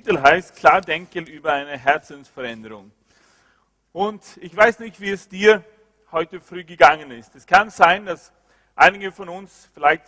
Titel heißt Klar denken über eine Herzensveränderung. Und ich weiß nicht, wie es dir heute früh gegangen ist. Es kann sein, dass einige von uns, vielleicht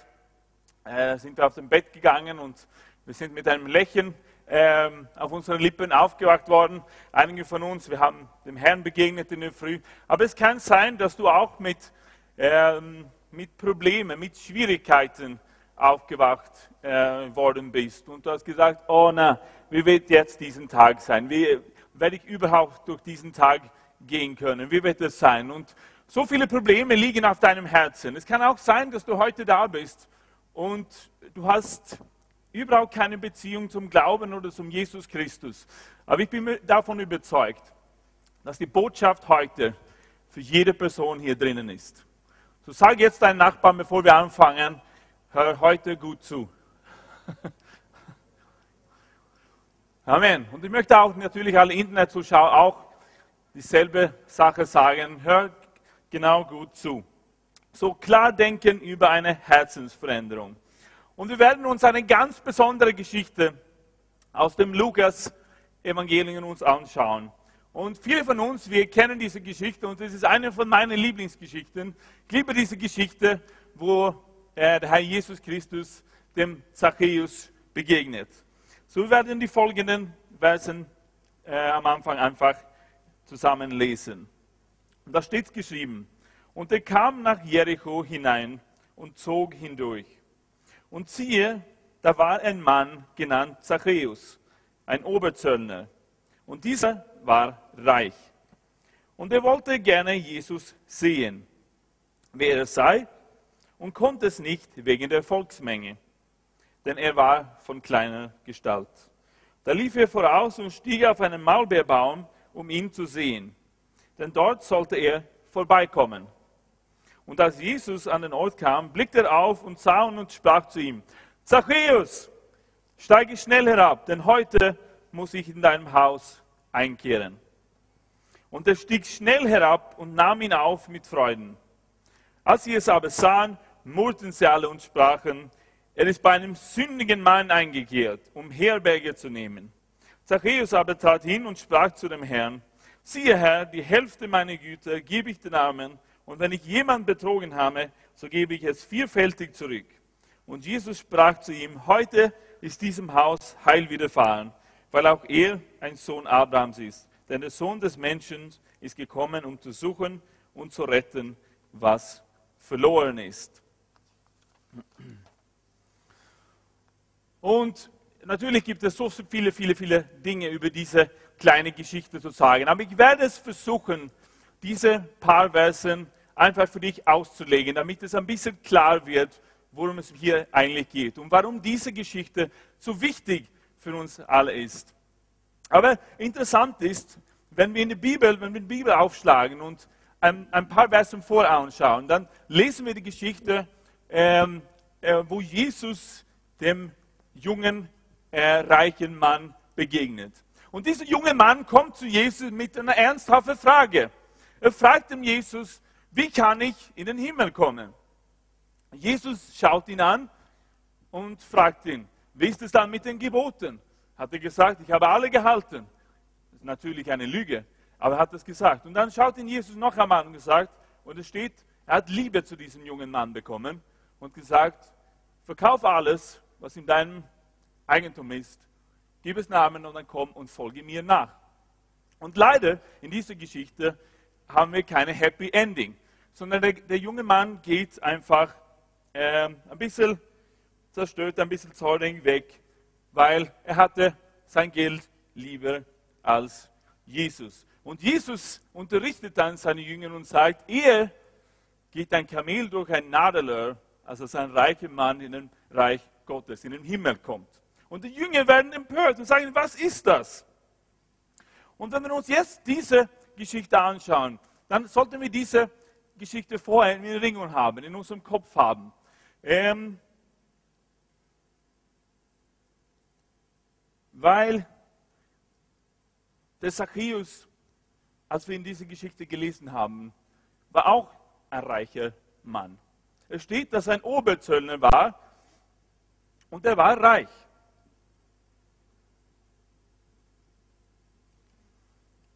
äh, sind wir auf dem Bett gegangen und wir sind mit einem Lächeln ähm, auf unseren Lippen aufgewacht worden. Einige von uns, wir haben dem Herrn begegnet in der Früh. Aber es kann sein, dass du auch mit, ähm, mit Problemen, mit Schwierigkeiten aufgewacht äh, worden bist. Und du hast gesagt, oh na, wie wird jetzt diesen Tag sein? Wie werde ich überhaupt durch diesen Tag gehen können? Wie wird es sein? Und so viele Probleme liegen auf deinem Herzen. Es kann auch sein, dass du heute da bist und du hast überhaupt keine Beziehung zum Glauben oder zum Jesus Christus. Aber ich bin davon überzeugt, dass die Botschaft heute für jede Person hier drinnen ist. So sag jetzt deinen Nachbarn, bevor wir anfangen, hör heute gut zu. Amen. Und ich möchte auch natürlich alle Internetzuschauer auch dieselbe Sache sagen. Hör genau gut zu. So klar denken über eine Herzensveränderung. Und wir werden uns eine ganz besondere Geschichte aus dem Lukas-Evangelium uns anschauen. Und viele von uns, wir kennen diese Geschichte und es ist eine von meinen Lieblingsgeschichten. Ich liebe diese Geschichte, wo der Herr Jesus Christus dem Zachäus begegnet. So werden die folgenden Versen äh, am Anfang einfach zusammen lesen. Und da steht geschrieben, und er kam nach Jericho hinein und zog hindurch. Und siehe, da war ein Mann genannt Zachäus, ein Oberzöllner. Und dieser war reich. Und er wollte gerne Jesus sehen, wer er sei, und konnte es nicht wegen der Volksmenge denn er war von kleiner Gestalt. Da lief er voraus und stieg auf einen Maulbeerbaum, um ihn zu sehen, denn dort sollte er vorbeikommen. Und als Jesus an den Ort kam, blickte er auf und sah ihn und sprach zu ihm, Zachäus, steige schnell herab, denn heute muss ich in deinem Haus einkehren. Und er stieg schnell herab und nahm ihn auf mit Freuden. Als sie es aber sahen, murrten sie alle und sprachen, er ist bei einem sündigen Mann eingekehrt, um Herberge zu nehmen. Zachäus aber trat hin und sprach zu dem Herrn, siehe Herr, die Hälfte meiner Güter gebe ich den Armen, und wenn ich jemand betrogen habe, so gebe ich es vierfältig zurück. Und Jesus sprach zu ihm, heute ist diesem Haus Heil widerfahren, weil auch er ein Sohn Abrahams ist. Denn der Sohn des Menschen ist gekommen, um zu suchen und zu retten, was verloren ist. Und natürlich gibt es so viele, viele, viele Dinge über diese kleine Geschichte zu sagen. Aber ich werde es versuchen, diese paar Versen einfach für dich auszulegen, damit es ein bisschen klar wird, worum es hier eigentlich geht und warum diese Geschichte so wichtig für uns alle ist. Aber interessant ist, wenn wir in die Bibel, wenn wir die Bibel aufschlagen und ein, ein paar Versen voranschauen, dann lesen wir die Geschichte, ähm, äh, wo Jesus dem jungen, äh, reichen Mann begegnet. Und dieser junge Mann kommt zu Jesus mit einer ernsthaften Frage. Er fragt dem Jesus, wie kann ich in den Himmel kommen? Jesus schaut ihn an und fragt ihn, wie ist es dann mit den Geboten? Hat er gesagt, ich habe alle gehalten. Das ist natürlich eine Lüge, aber er hat es gesagt. Und dann schaut ihn Jesus noch einmal an und gesagt, und es steht, er hat Liebe zu diesem jungen Mann bekommen und gesagt, verkauf alles was in deinem Eigentum ist, gib es Namen und dann komm und folge mir nach. Und leider in dieser Geschichte haben wir keine Happy Ending, sondern der, der junge Mann geht einfach äh, ein bisschen zerstört, ein bisschen zornig weg, weil er hatte sein Geld lieber als Jesus. Und Jesus unterrichtet dann seine Jünger und sagt, ehe geht ein Kamel durch ein Nadelöhr, also ein reicher Mann in ein Reich Gottes in den Himmel kommt. Und die Jünger werden empört und sagen, was ist das? Und wenn wir uns jetzt diese Geschichte anschauen, dann sollten wir diese Geschichte vorher in Erinnerung haben, in unserem Kopf haben. Ähm, weil der Zachäus, als wir in diese Geschichte gelesen haben, war auch ein reicher Mann. Es steht, dass ein Oberzöllner war und er war reich.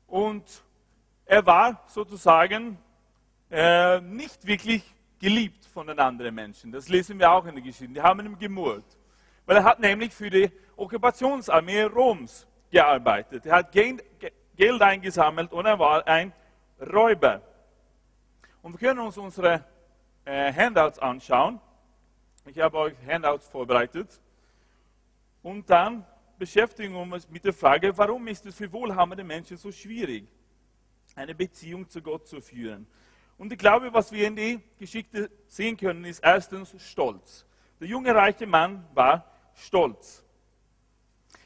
Und er war sozusagen äh, nicht wirklich geliebt von den anderen Menschen. Das lesen wir auch in der Geschichte. Die haben ihm gemurrt. Weil er hat nämlich für die Okkupationsarmee Roms gearbeitet. Er hat Geld eingesammelt und er war ein Räuber. Und wir können uns unsere äh, Handouts anschauen. Ich habe euch Handouts vorbereitet. Und dann beschäftigen wir uns mit der Frage, warum ist es für wohlhabende Menschen so schwierig, eine Beziehung zu Gott zu führen? Und ich glaube, was wir in die Geschichte sehen können, ist erstens Stolz. Der junge reiche Mann war stolz.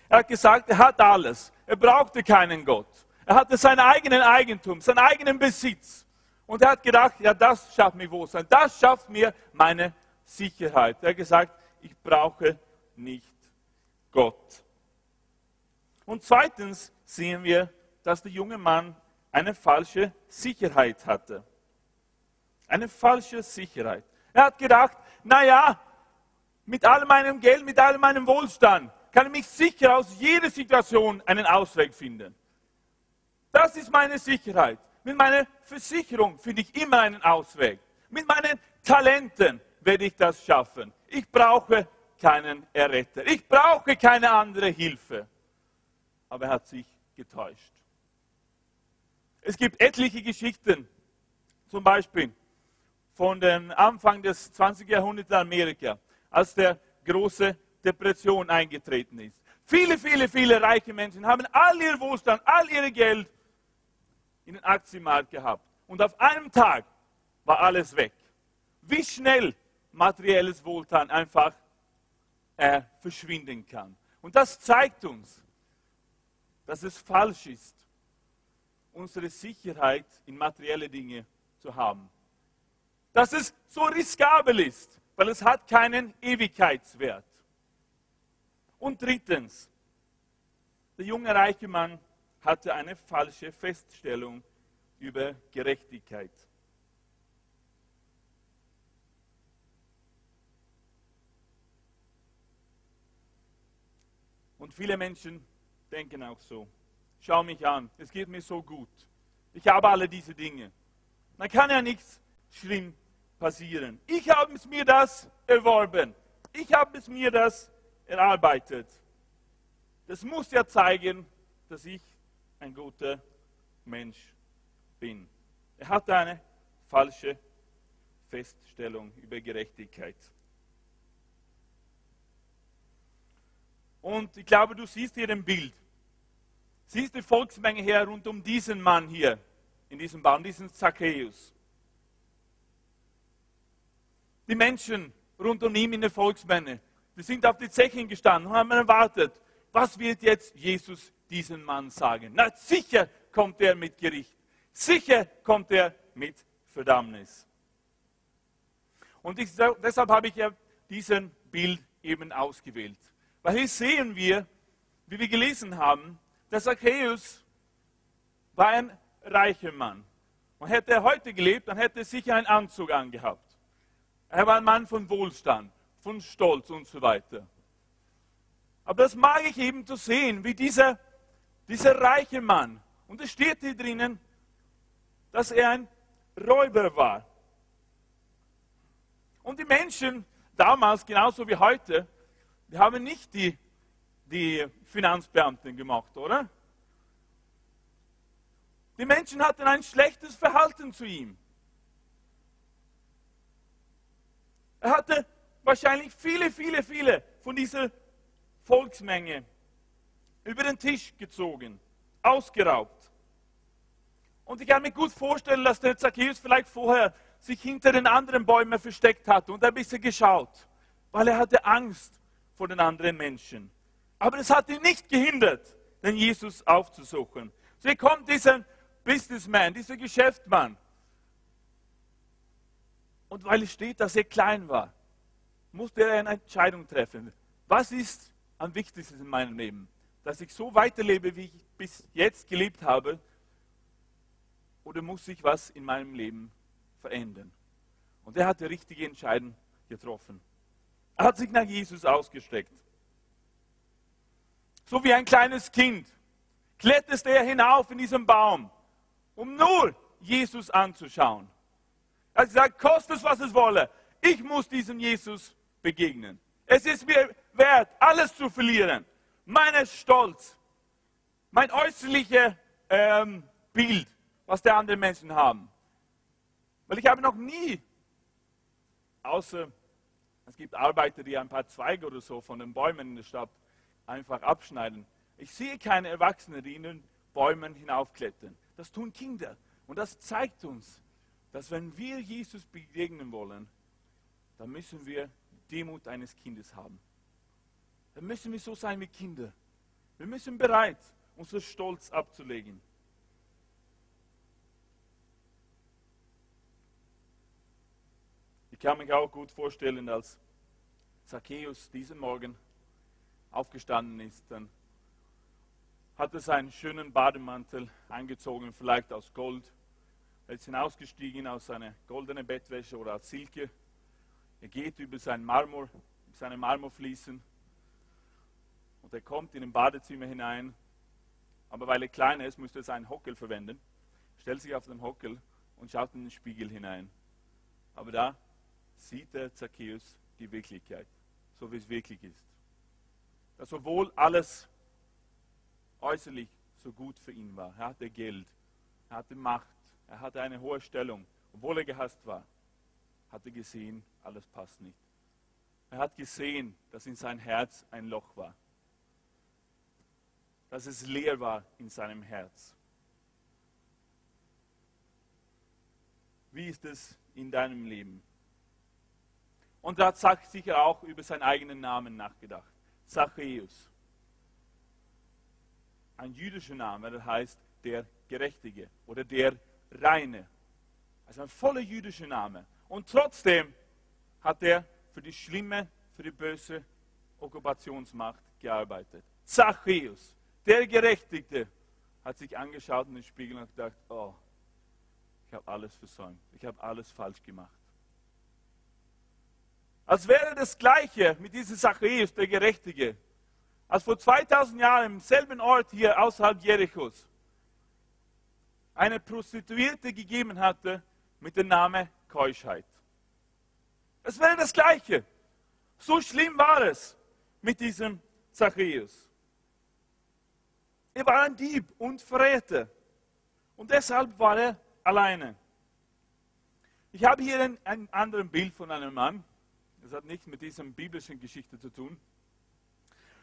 Er hat gesagt, er hat alles. Er brauchte keinen Gott. Er hatte sein eigenen Eigentum, seinen eigenen Besitz. Und er hat gedacht, ja, das schafft mir Wohlsein. Das schafft mir meine Sicherheit. Er hat gesagt, ich brauche nicht Gott. Und zweitens sehen wir, dass der junge Mann eine falsche Sicherheit hatte. Eine falsche Sicherheit. Er hat gedacht, naja, mit all meinem Geld, mit all meinem Wohlstand kann ich mich sicher aus jeder Situation einen Ausweg finden. Das ist meine Sicherheit. Mit meiner Versicherung finde ich immer einen Ausweg. Mit meinen Talenten werde ich das schaffen. Ich brauche keinen Erretter. Ich brauche keine andere Hilfe. Aber er hat sich getäuscht. Es gibt etliche Geschichten, zum Beispiel von dem Anfang des 20. Jahrhunderts in Amerika, als der große Depression eingetreten ist. Viele, viele, viele reiche Menschen haben all ihr Wohlstand, all ihr Geld in den Aktienmarkt gehabt. Und auf einem Tag war alles weg. Wie schnell materielles Wohlstand einfach äh, verschwinden kann. Und das zeigt uns, dass es falsch ist, unsere Sicherheit in materielle Dinge zu haben dass es so riskabel ist, weil es hat keinen Ewigkeitswert. Und drittens, der junge reiche Mann hatte eine falsche Feststellung über Gerechtigkeit. Und viele Menschen denken auch so. Schau mich an, es geht mir so gut. Ich habe alle diese Dinge. Man kann ja nichts schlimm passieren. Ich habe es mir das erworben. Ich habe es mir das erarbeitet. Das muss ja zeigen, dass ich ein guter Mensch bin. Er hatte eine falsche Feststellung über Gerechtigkeit. Und ich glaube, du siehst hier ein Bild. Siehst die Volksmenge her rund um diesen Mann hier, in diesem Baum, diesen Zacchaeus. Die Menschen rund um ihn in der Volksmenge, die sind auf die Zechen gestanden und haben erwartet, was wird jetzt Jesus diesen Mann sagen? Na, sicher kommt er mit Gericht. Sicher kommt er mit Verdammnis. Und ich, deshalb habe ich ja diesen Bild eben ausgewählt. Weil hier sehen wir, wie wir gelesen haben, dass Zacchaeus war ein reicher Mann. Und hätte er heute gelebt, dann hätte er sicher einen Anzug angehabt. Er war ein Mann von Wohlstand, von Stolz und so weiter. Aber das mag ich eben zu sehen, wie dieser, dieser reiche Mann, und es steht hier drinnen, dass er ein Räuber war. Und die Menschen damals, genauso wie heute, die haben nicht die, die Finanzbeamten gemacht, oder? Die Menschen hatten ein schlechtes Verhalten zu ihm. Er hatte wahrscheinlich viele, viele, viele von dieser Volksmenge über den Tisch gezogen, ausgeraubt. Und ich kann mir gut vorstellen, dass der Zacchaeus vielleicht vorher sich hinter den anderen Bäumen versteckt hat und ein bisschen geschaut, weil er hatte Angst vor den anderen Menschen. Aber es hat ihn nicht gehindert, den Jesus aufzusuchen. So hier kommt dieser Businessman, dieser Geschäftsmann und weil es steht, dass er klein war, musste er eine Entscheidung treffen. Was ist am wichtigsten in meinem Leben? Dass ich so weiterlebe, wie ich bis jetzt gelebt habe? Oder muss sich was in meinem Leben verändern? Und er hat die richtige Entscheidung getroffen. Er hat sich nach Jesus ausgestreckt. So wie ein kleines Kind kletterte er hinauf in diesen Baum um nur Jesus anzuschauen. Er hat gesagt, kostet es, was es wolle. Ich muss diesem Jesus begegnen. Es ist mir wert, alles zu verlieren. Mein Stolz, mein äußerliches ähm, Bild, was die anderen Menschen haben. Weil ich habe noch nie, außer es gibt Arbeiter, die ein paar Zweige oder so von den Bäumen in der Stadt einfach abschneiden. Ich sehe keine Erwachsenen, die in den Bäumen hinaufklettern. Das tun Kinder. Und das zeigt uns, dass wenn wir Jesus begegnen wollen, dann müssen wir Demut eines Kindes haben. Dann müssen wir so sein wie Kinder. Wir müssen bereit, unseren Stolz abzulegen. Ich kann mich auch gut vorstellen, als Zacchaeus diesen Morgen aufgestanden ist, dann hat er seinen schönen Bademantel angezogen, vielleicht aus Gold. Er ist hinausgestiegen aus seiner goldenen Bettwäsche oder aus Silke. Er geht über seinen Marmor, seine Marmorfliesen und er kommt in ein Badezimmer hinein. Aber weil er kleiner ist, musste er seinen Hockel verwenden. Stellt sich auf den Hockel und schaut in den Spiegel hinein. Aber da sieht der Zacchaeus die Wirklichkeit, so wie es wirklich ist. Dass obwohl alles äußerlich so gut für ihn war, er hatte Geld, er hatte Macht, er hatte eine hohe Stellung, obwohl er gehasst war, hat er gesehen, alles passt nicht. Er hat gesehen, dass in sein Herz ein Loch war, dass es leer war in seinem Herz. Wie ist es in deinem Leben? Und er hat sicher auch über seinen eigenen Namen nachgedacht. Zachäus. Ein jüdischer Name, der heißt der Gerechtige oder der Reine. Also ein voller jüdischer Name. Und trotzdem hat er für die schlimme, für die böse Okkupationsmacht gearbeitet. Zachäus, der Gerechtigte, hat sich angeschaut in den Spiegel und gedacht, oh, ich habe alles versäumt, ich habe alles falsch gemacht. Als wäre das Gleiche mit diesem Zachäus, der Gerechtige, als vor 2000 Jahren im selben Ort hier außerhalb Jerichos eine Prostituierte gegeben hatte mit dem Namen Keuschheit. Es wäre das Gleiche. So schlimm war es mit diesem Zachäus. Er war ein Dieb und Verräter. Und deshalb war er alleine. Ich habe hier ein, ein anderes Bild von einem Mann. Das hat nichts mit dieser biblischen Geschichte zu tun.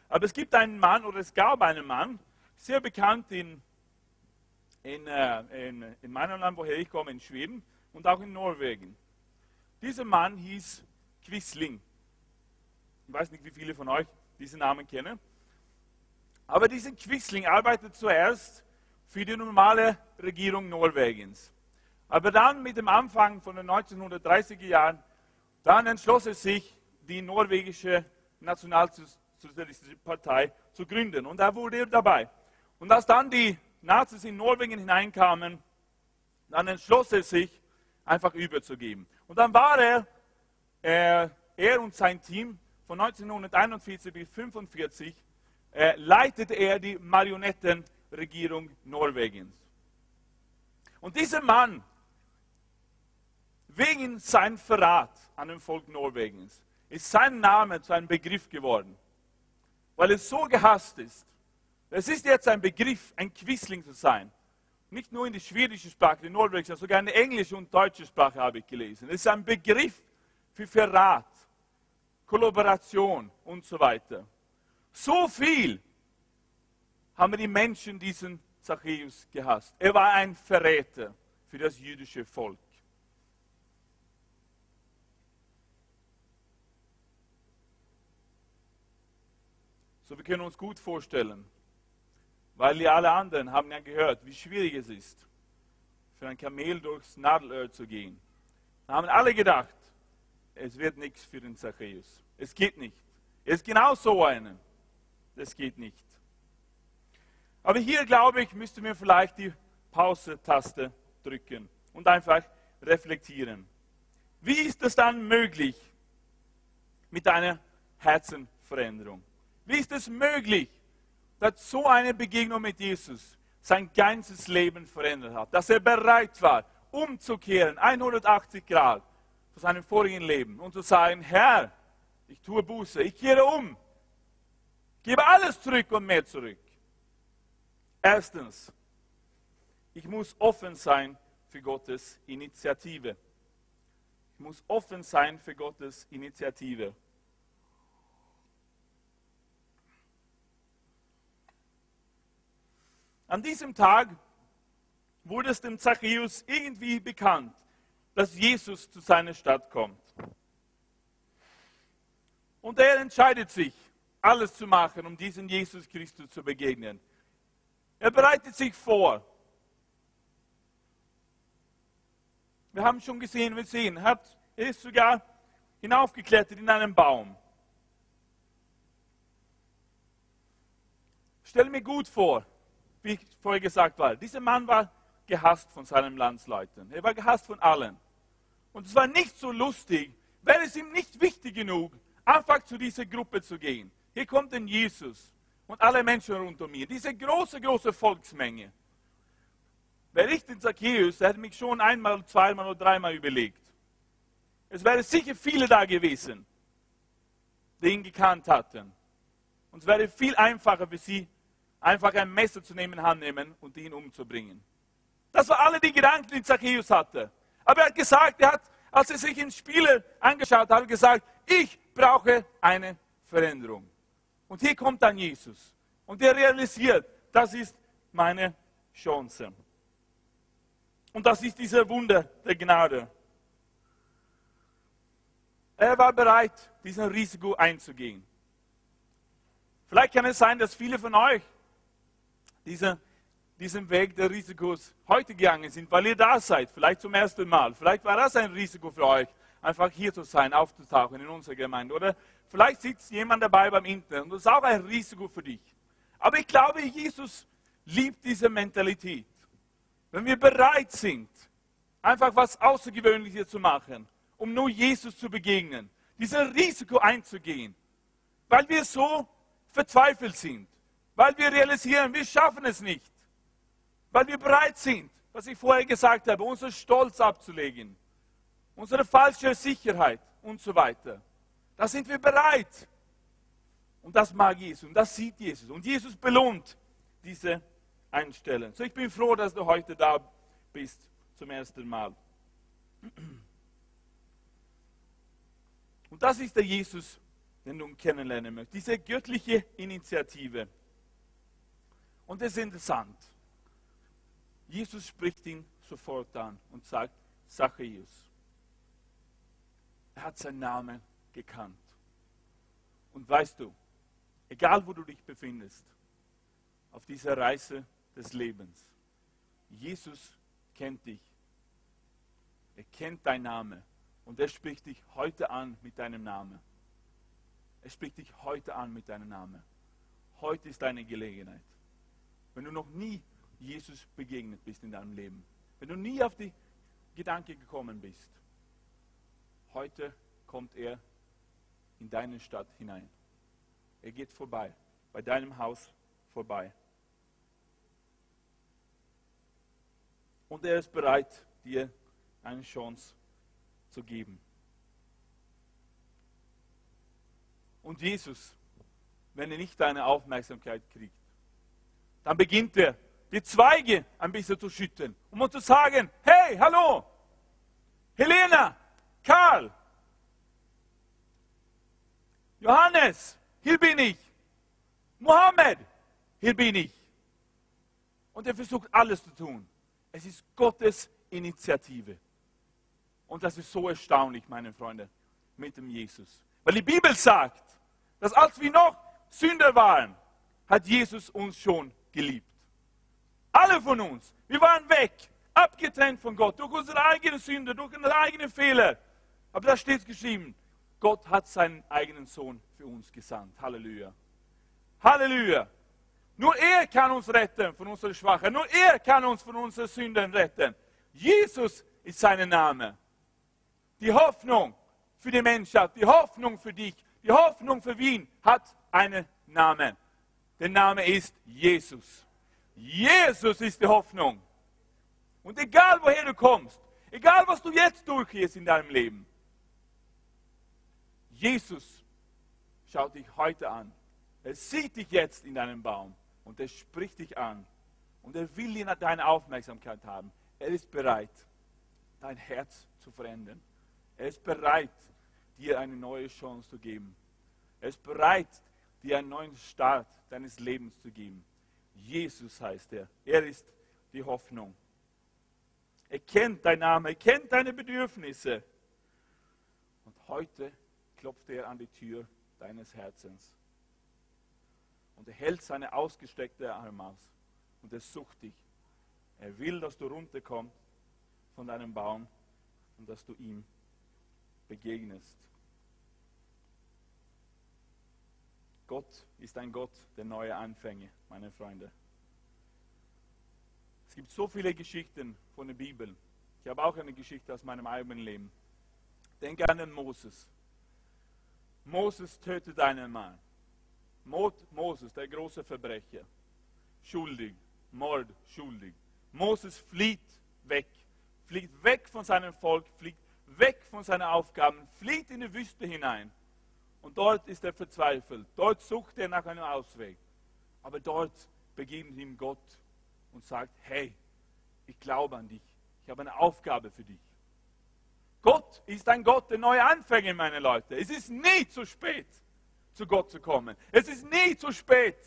Aber es gibt einen Mann, oder es gab einen Mann, sehr bekannt in, in, äh, in, in meinem Land, woher ich komme, in Schweden und auch in Norwegen. Dieser Mann hieß Quisling. Ich weiß nicht, wie viele von euch diesen Namen kennen. Aber dieser Quisling arbeitet zuerst für die normale Regierung Norwegens. Aber dann mit dem Anfang von den 1930er Jahren dann entschloss er sich, die norwegische Nationalsozialistische Partei zu gründen. Und da wurde er dabei. Und als dann die Nazis in Norwegen hineinkamen, dann entschloss er sich, einfach überzugeben. Und dann war er, äh, er und sein Team von 1941 bis 1945, äh, leitete er die Marionettenregierung Norwegens. Und dieser Mann wegen seinem Verrat an dem Volk Norwegens ist sein Name zu einem Begriff geworden, weil es so gehasst ist. Es ist jetzt ein Begriff, ein Quisling zu sein. Nicht nur in die schwedische Sprache, die norwegische, sogar in die englische und deutsche Sprache habe ich gelesen. Es ist ein Begriff für Verrat, Kollaboration und so weiter. So viel haben die Menschen diesen Zachäus gehasst. Er war ein Verräter für das jüdische Volk. So, wir können uns gut vorstellen, weil die alle anderen haben ja gehört, wie schwierig es ist, für ein Kamel durchs Nadelöhr zu gehen. Da haben alle gedacht, es wird nichts für den Zachäus. Es geht nicht. Er ist genau so einer. Das geht nicht. Aber hier, glaube ich, müsste mir vielleicht die Pause-Taste drücken und einfach reflektieren. Wie ist es dann möglich mit einer Herzenveränderung? Wie ist es möglich, dass so eine Begegnung mit Jesus sein ganzes Leben verändert hat. Dass er bereit war, umzukehren, 180 Grad von seinem vorigen Leben und zu sagen, Herr, ich tue Buße, ich kehre um, gebe alles zurück und mehr zurück. Erstens, ich muss offen sein für Gottes Initiative. Ich muss offen sein für Gottes Initiative. An diesem Tag wurde es dem Zachäus irgendwie bekannt, dass Jesus zu seiner Stadt kommt. Und er entscheidet sich, alles zu machen, um diesem Jesus Christus zu begegnen. Er bereitet sich vor. Wir haben schon gesehen, wir sehen, er ist sogar hinaufgeklettert in einen Baum. Stell mir gut vor, wie ich vorher gesagt habe, dieser Mann war gehasst von seinen Landsleuten. Er war gehasst von allen. Und es war nicht so lustig, wäre es ihm nicht wichtig genug, einfach zu dieser Gruppe zu gehen. Hier kommt ein Jesus und alle Menschen rund um mir. Diese große, große Volksmenge. Wäre ich den Zacchaeus, der hätte mich schon einmal, zweimal oder dreimal überlegt. Es wären sicher viele da gewesen, die ihn gekannt hatten. Und es wäre viel einfacher für sie, einfach ein Messer zu nehmen, Hand nehmen und ihn umzubringen. Das waren alle die Gedanken, die Zacchaeus hatte. Aber er hat gesagt, er hat, als er sich ins Spiele angeschaut hat, gesagt, ich brauche eine Veränderung. Und hier kommt dann Jesus. Und er realisiert, das ist meine Chance. Und das ist dieser Wunder der Gnade. Er war bereit, diesen Risiko einzugehen. Vielleicht kann es sein, dass viele von euch diese, diesen Weg der Risikos heute gegangen sind, weil ihr da seid, vielleicht zum ersten Mal. Vielleicht war das ein Risiko für euch, einfach hier zu sein, aufzutauchen in unserer Gemeinde. Oder vielleicht sitzt jemand dabei beim Internet und das ist auch ein Risiko für dich. Aber ich glaube, Jesus liebt diese Mentalität. Wenn wir bereit sind, einfach was Außergewöhnliches zu machen, um nur Jesus zu begegnen, dieses Risiko einzugehen, weil wir so verzweifelt sind, weil wir realisieren, wir schaffen es nicht, weil wir bereit sind, was ich vorher gesagt habe, unseren Stolz abzulegen, unsere falsche Sicherheit und so weiter. Da sind wir bereit. Und das mag Jesus und das sieht Jesus. Und Jesus belohnt diese Einstellung. So, ich bin froh, dass du heute da bist zum ersten Mal. Und das ist der Jesus, den du kennenlernen möchtest. Diese göttliche Initiative. Und das ist interessant. Jesus spricht ihn sofort an und sagt, Zachäus. Er hat seinen Namen gekannt. Und weißt du, egal wo du dich befindest, auf dieser Reise des Lebens, Jesus kennt dich. Er kennt deinen Namen und er spricht dich heute an mit deinem Namen. Er spricht dich heute an mit deinem Namen. Heute ist deine Gelegenheit. Wenn du noch nie Jesus begegnet bist in deinem Leben, wenn du nie auf die Gedanke gekommen bist, heute kommt er in deine Stadt hinein. Er geht vorbei, bei deinem Haus vorbei. Und er ist bereit, dir eine Chance zu geben. Und Jesus, wenn er nicht deine Aufmerksamkeit kriegt, dann beginnt er, die Zweige ein bisschen zu schütten, um zu sagen, hey, hallo, Helena, Karl, Johannes, hier bin ich. Mohammed, hier bin ich. Und er versucht alles zu tun. Es ist Gottes Initiative. Und das ist so erstaunlich, meine Freunde, mit dem Jesus. Weil die Bibel sagt, dass als wir noch Sünder waren, hat Jesus uns schon geliebt. Alle von uns. Wir waren weg, abgetrennt von Gott, durch unsere eigene Sünde, durch unsere eigenen Fehler. Aber da steht geschrieben, Gott hat seinen eigenen Sohn für uns gesandt. Halleluja. Halleluja. Nur er kann uns retten von unserer Schwachheit. Nur er kann uns von unseren Sünden retten. Jesus ist sein Name. Die Hoffnung für die Menschheit, die Hoffnung für dich, die Hoffnung für Wien hat einen Namen. Der Name ist Jesus. Jesus ist die Hoffnung. Und egal woher du kommst, egal was du jetzt durchgehst in deinem Leben, Jesus schaut dich heute an. Er sieht dich jetzt in deinem Baum und er spricht dich an. Und er will deine Aufmerksamkeit haben. Er ist bereit, dein Herz zu verändern. Er ist bereit, dir eine neue Chance zu geben. Er ist bereit, dir einen neuen Start deines Lebens zu geben. Jesus heißt er. Er ist die Hoffnung. Er kennt deinen Namen, er kennt deine Bedürfnisse. Und heute klopft er an die Tür deines Herzens. Und er hält seine ausgestreckte Arme aus. Und er sucht dich. Er will, dass du runterkommst von deinem Baum und dass du ihm begegnest. Gott ist ein Gott der neue Anfänge, meine Freunde. Es gibt so viele Geschichten von der Bibel. Ich habe auch eine Geschichte aus meinem eigenen Leben. Denke an den Moses. Moses tötet einen Mann. Moses, der große Verbrecher. Schuldig. Mord, schuldig. Moses flieht weg. Fliegt weg von seinem Volk, fliegt weg von seinen Aufgaben, flieht in die Wüste hinein. Und dort ist er verzweifelt. Dort sucht er nach einem Ausweg. Aber dort begegnet ihm Gott und sagt, hey, ich glaube an dich. Ich habe eine Aufgabe für dich. Gott ist ein Gott der neue Anfänge, meine Leute. Es ist nie zu spät, zu Gott zu kommen. Es ist nie zu spät,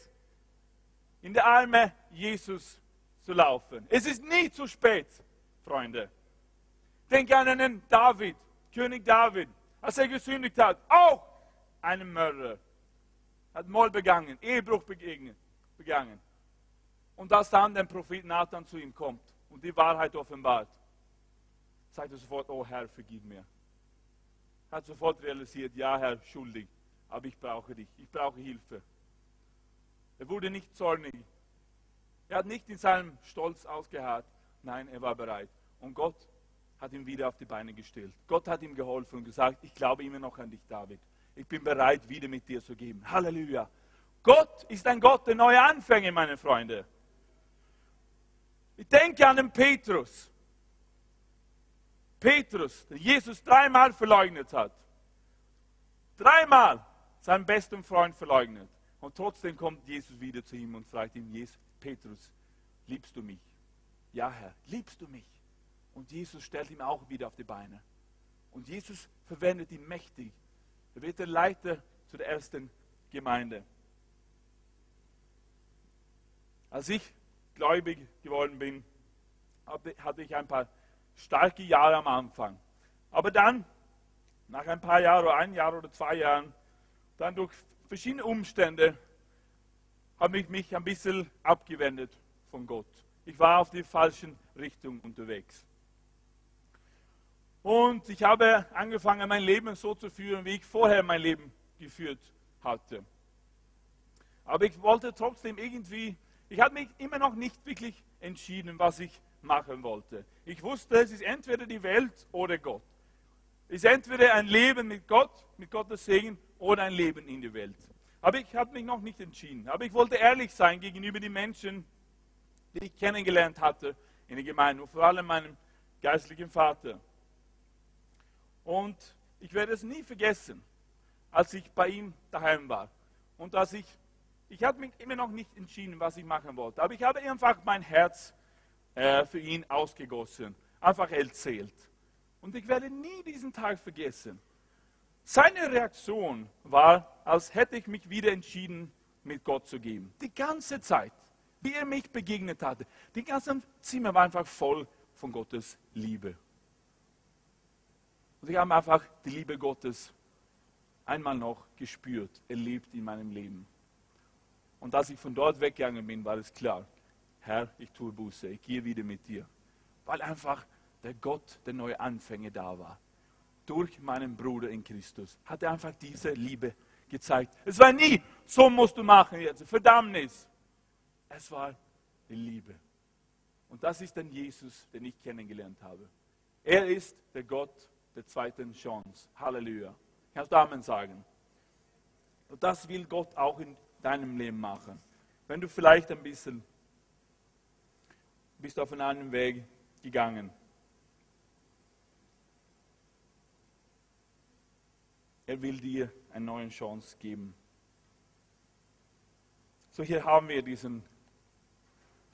in die Arme Jesus zu laufen. Es ist nie zu spät, Freunde. Denke an einen David, König David, als er gesündigt hat. Auch einen Mörder. Hat Mord begangen, Ehebruch begangen. Und als dann der Prophet Nathan zu ihm kommt und die Wahrheit offenbart, sagt er sofort, oh Herr, vergib mir. Hat sofort realisiert, ja Herr, schuldig, aber ich brauche dich, ich brauche Hilfe. Er wurde nicht zornig. Er hat nicht in seinem Stolz ausgeharrt. Nein, er war bereit. Und Gott hat ihn wieder auf die Beine gestellt. Gott hat ihm geholfen und gesagt, ich glaube immer noch an dich, David. Ich bin bereit, wieder mit dir zu geben. Halleluja. Gott ist ein Gott der neue Anfänge, meine Freunde. Ich denke an den Petrus. Petrus, der Jesus dreimal verleugnet hat. Dreimal seinen besten Freund verleugnet. Und trotzdem kommt Jesus wieder zu ihm und fragt ihn, Jesus, Petrus, liebst du mich? Ja, Herr, liebst du mich? Und Jesus stellt ihn auch wieder auf die Beine. Und Jesus verwendet ihn mächtig. Er wird der Leiter zu der ersten Gemeinde. Als ich gläubig geworden bin, hatte ich ein paar starke Jahre am Anfang. Aber dann, nach ein paar Jahren ein Jahr oder zwei Jahren, dann durch verschiedene Umstände, habe ich mich ein bisschen abgewendet von Gott. Ich war auf die falschen Richtung unterwegs. Und ich habe angefangen, mein Leben so zu führen, wie ich vorher mein Leben geführt hatte. Aber ich wollte trotzdem irgendwie, ich habe mich immer noch nicht wirklich entschieden, was ich machen wollte. Ich wusste, es ist entweder die Welt oder Gott. Es ist entweder ein Leben mit Gott, mit Gottes Segen, oder ein Leben in der Welt. Aber ich habe mich noch nicht entschieden. Aber ich wollte ehrlich sein gegenüber den Menschen, die ich kennengelernt hatte in der Gemeinde, vor allem meinem geistlichen Vater. Und ich werde es nie vergessen, als ich bei ihm daheim war. Und als ich, ich habe mich immer noch nicht entschieden, was ich machen wollte. Aber ich habe einfach mein Herz äh, für ihn ausgegossen, einfach erzählt. Und ich werde nie diesen Tag vergessen. Seine Reaktion war, als hätte ich mich wieder entschieden, mit Gott zu gehen. Die ganze Zeit, wie er mich begegnet hatte. Die ganze Zimmer war einfach voll von Gottes Liebe. Und ich habe einfach die Liebe Gottes einmal noch gespürt, erlebt in meinem Leben. Und als ich von dort weggegangen bin, war es klar, Herr, ich tue Buße, ich gehe wieder mit dir. Weil einfach der Gott der neue Anfänge da war. Durch meinen Bruder in Christus hat er einfach diese Liebe gezeigt. Es war nie, so musst du machen jetzt, Verdammnis. Es war die Liebe. Und das ist dann Jesus, den ich kennengelernt habe. Er ist der Gott der zweiten Chance. Halleluja. Kannst du Amen sagen? Und das will Gott auch in deinem Leben machen. Wenn du vielleicht ein bisschen bist auf einen anderen Weg gegangen. Er will dir eine neue Chance geben. So hier haben wir diesen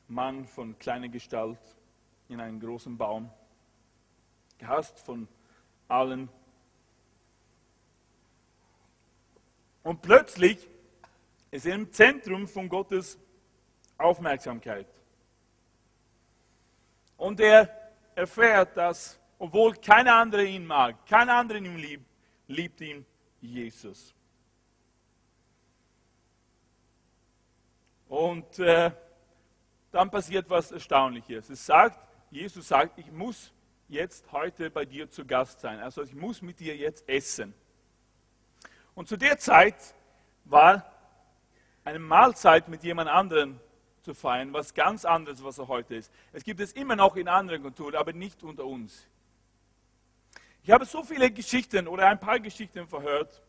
Mann von kleiner Gestalt in einem großen Baum, gehasst von allen. Und plötzlich ist er im Zentrum von Gottes Aufmerksamkeit. Und er erfährt, dass, obwohl keiner andere ihn mag, keiner andere ihn liebt, liebt ihn Jesus. Und äh, dann passiert was Erstaunliches. Es sagt, Jesus sagt, ich muss jetzt heute bei dir zu Gast sein. Also ich muss mit dir jetzt essen. Und zu der Zeit war eine Mahlzeit mit jemand anderem zu feiern, was ganz anderes, was er heute ist. Es gibt es immer noch in anderen Kulturen, aber nicht unter uns. Ich habe so viele Geschichten oder ein paar Geschichten verhört,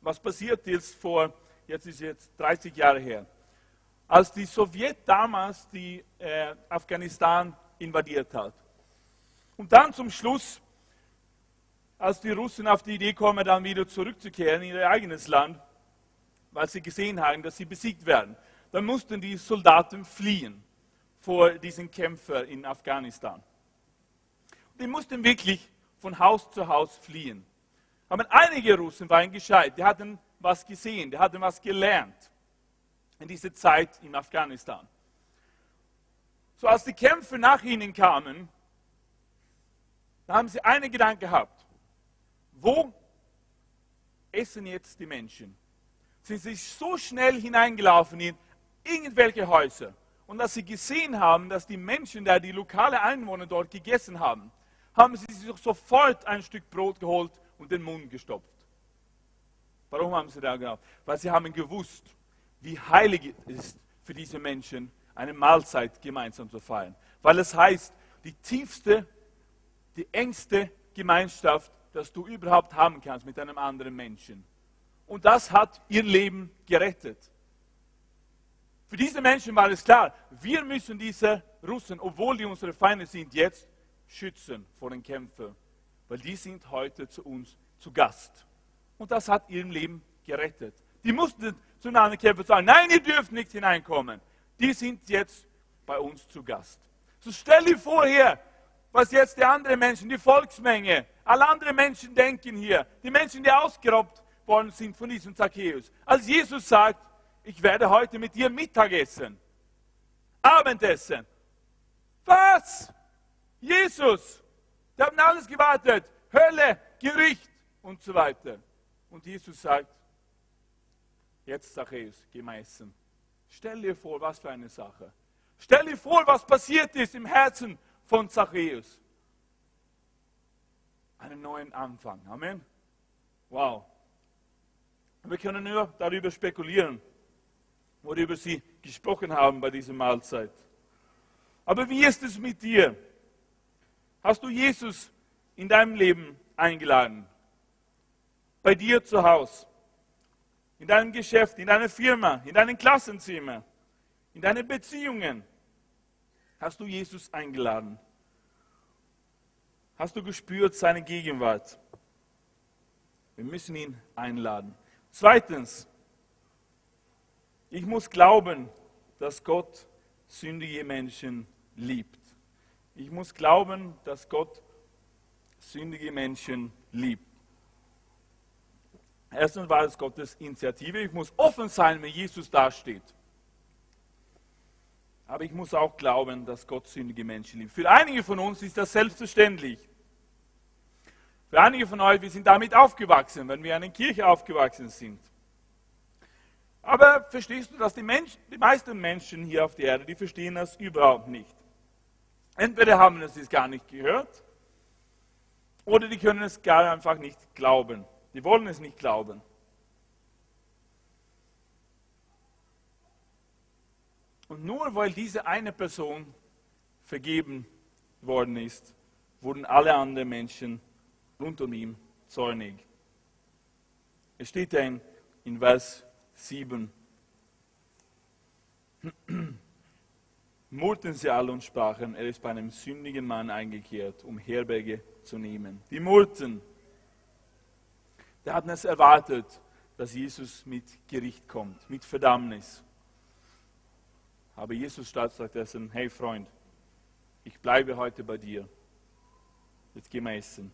was passiert ist vor, jetzt ist jetzt 30 Jahre her, als die Sowjet damals die äh, Afghanistan invadiert hat. Und dann zum Schluss, als die Russen auf die Idee kommen, dann wieder zurückzukehren in ihr eigenes Land, weil sie gesehen haben, dass sie besiegt werden, dann mussten die Soldaten fliehen vor diesen Kämpfern in Afghanistan. Die mussten wirklich von Haus zu Haus fliehen. Aber einige Russen waren gescheit, die hatten was gesehen, die hatten was gelernt in dieser Zeit in Afghanistan. So als die Kämpfe nach ihnen kamen, da haben sie einen Gedanke gehabt. Wo essen jetzt die Menschen? Sind sie so schnell hineingelaufen in irgendwelche Häuser und als sie gesehen haben, dass die Menschen, da die lokale Einwohner dort gegessen haben, haben sie sich sofort ein Stück Brot geholt und den Mund gestopft. Warum haben sie da gehabt? Weil sie haben gewusst, wie heilig es ist für diese Menschen, eine Mahlzeit gemeinsam zu feiern. Weil es heißt, die tiefste, die engste Gemeinschaft, dass du überhaupt haben kannst mit einem anderen Menschen. Und das hat ihr Leben gerettet. Für diese Menschen war es klar, wir müssen diese Russen, obwohl die unsere Feinde sind, jetzt schützen vor den Kämpfern, weil die sind heute zu uns zu Gast. Und das hat ihr Leben gerettet. Die mussten zu anderen Kämpfern sagen, nein, ihr dürft nicht hineinkommen. Die sind jetzt bei uns zu Gast. So stell dir vor hier, was jetzt die anderen Menschen, die Volksmenge, alle anderen Menschen denken hier, die Menschen, die ausgeraubt worden sind von diesem Zacchaeus. Als Jesus sagt, ich werde heute mit dir Mittag essen, Abendessen. Was? Jesus, die haben alles gewartet. Hölle, Gericht und so weiter. Und Jesus sagt, jetzt Zachäus, geh mal essen. Stell dir vor, was für eine Sache. Stell dir vor, was passiert ist im Herzen von Zachäus. Einen neuen Anfang. Amen. Wow. Wir können nur darüber spekulieren, worüber Sie gesprochen haben bei dieser Mahlzeit. Aber wie ist es mit dir? Hast du Jesus in deinem Leben eingeladen? Bei dir zu Hause, in deinem Geschäft, in deiner Firma, in deinem Klassenzimmer, in deinen Beziehungen. Hast du Jesus eingeladen? Hast du gespürt seine Gegenwart? Wir müssen ihn einladen. Zweitens, ich muss glauben, dass Gott sündige Menschen liebt. Ich muss glauben, dass Gott sündige Menschen liebt. Erstens war es Gottes Initiative. Ich muss offen sein, wenn Jesus dasteht. Aber ich muss auch glauben, dass Gott sündige Menschen liebt. Für einige von uns ist das selbstverständlich. Für einige von euch, wir sind damit aufgewachsen, wenn wir in einer Kirche aufgewachsen sind. Aber verstehst du, dass die, Menschen, die meisten Menschen hier auf der Erde, die verstehen das überhaupt nicht. Entweder haben sie es gar nicht gehört oder die können es gar einfach nicht glauben. Die wollen es nicht glauben. Und nur weil diese eine Person vergeben worden ist, wurden alle anderen Menschen rund um ihn zornig. Es steht ja in, in Vers 7. murrten sie alle und sprachen, er ist bei einem sündigen Mann eingekehrt, um Herberge zu nehmen. Die murrten. Die hatten es erwartet, dass Jesus mit Gericht kommt, mit Verdammnis. Aber Jesus stattdessen, hey Freund, ich bleibe heute bei dir. Jetzt gehen wir essen.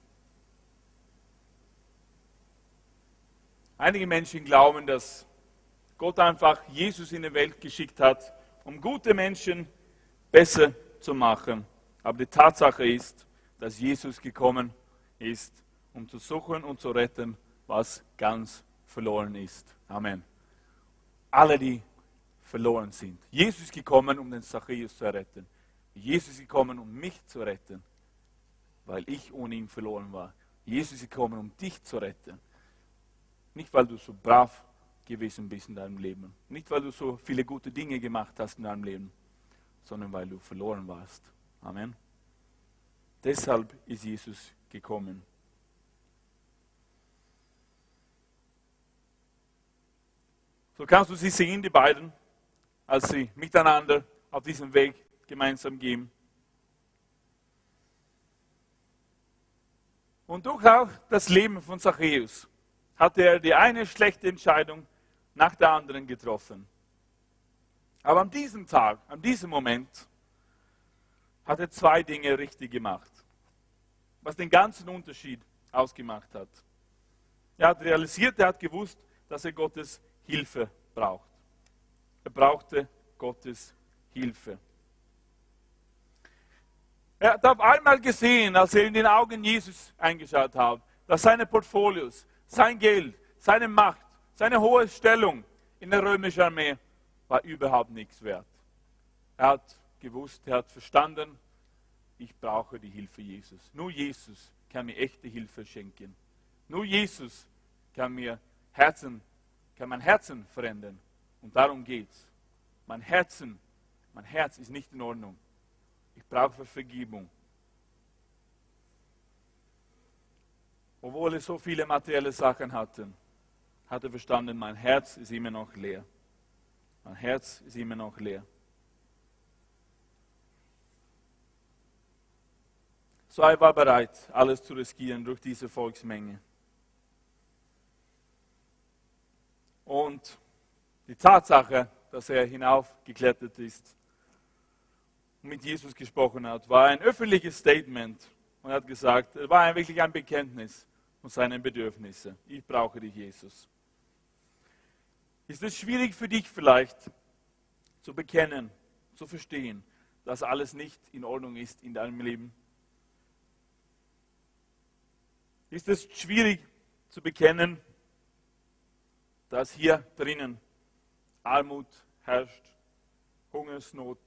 Einige Menschen glauben, dass Gott einfach Jesus in die Welt geschickt hat, um gute Menschen besser zu machen. Aber die Tatsache ist, dass Jesus gekommen ist, um zu suchen und zu retten, was ganz verloren ist. Amen. Alle, die verloren sind. Jesus ist gekommen, um den Zachäus zu retten. Jesus ist gekommen, um mich zu retten, weil ich ohne ihn verloren war. Jesus ist gekommen, um dich zu retten. Nicht, weil du so brav gewesen bist in deinem Leben. Nicht, weil du so viele gute Dinge gemacht hast in deinem Leben sondern weil du verloren warst. Amen. Deshalb ist Jesus gekommen. So kannst du sie sehen, die beiden, als sie miteinander auf diesem Weg gemeinsam gehen. Und durch auch das Leben von Zachäus hatte er die eine schlechte Entscheidung nach der anderen getroffen. Aber an diesem Tag, an diesem Moment, hat er zwei Dinge richtig gemacht, was den ganzen Unterschied ausgemacht hat. Er hat realisiert, er hat gewusst, dass er Gottes Hilfe braucht. Er brauchte Gottes Hilfe. Er hat auf einmal gesehen, als er in den Augen Jesus eingeschaut hat, dass seine Portfolios, sein Geld, seine Macht, seine hohe Stellung in der römischen Armee war überhaupt nichts wert. Er hat gewusst, er hat verstanden, ich brauche die Hilfe Jesus. Nur Jesus kann mir echte Hilfe schenken. Nur Jesus kann mir Herzen, kann mein Herzen verändern. Und darum geht's. Mein Herzen, mein Herz ist nicht in Ordnung. Ich brauche Vergebung. Obwohl er so viele materielle Sachen hatte, hat er verstanden, mein Herz ist immer noch leer. Mein Herz ist immer noch leer. So er war bereit, alles zu riskieren durch diese Volksmenge. Und die Tatsache, dass er hinaufgeklettert ist und mit Jesus gesprochen hat, war ein öffentliches Statement und hat gesagt, es war wirklich ein Bekenntnis von seinen Bedürfnissen. Ich brauche dich, Jesus. Ist es schwierig für dich vielleicht zu bekennen, zu verstehen, dass alles nicht in Ordnung ist in deinem Leben? Ist es schwierig zu bekennen, dass hier drinnen Armut herrscht, Hungersnot,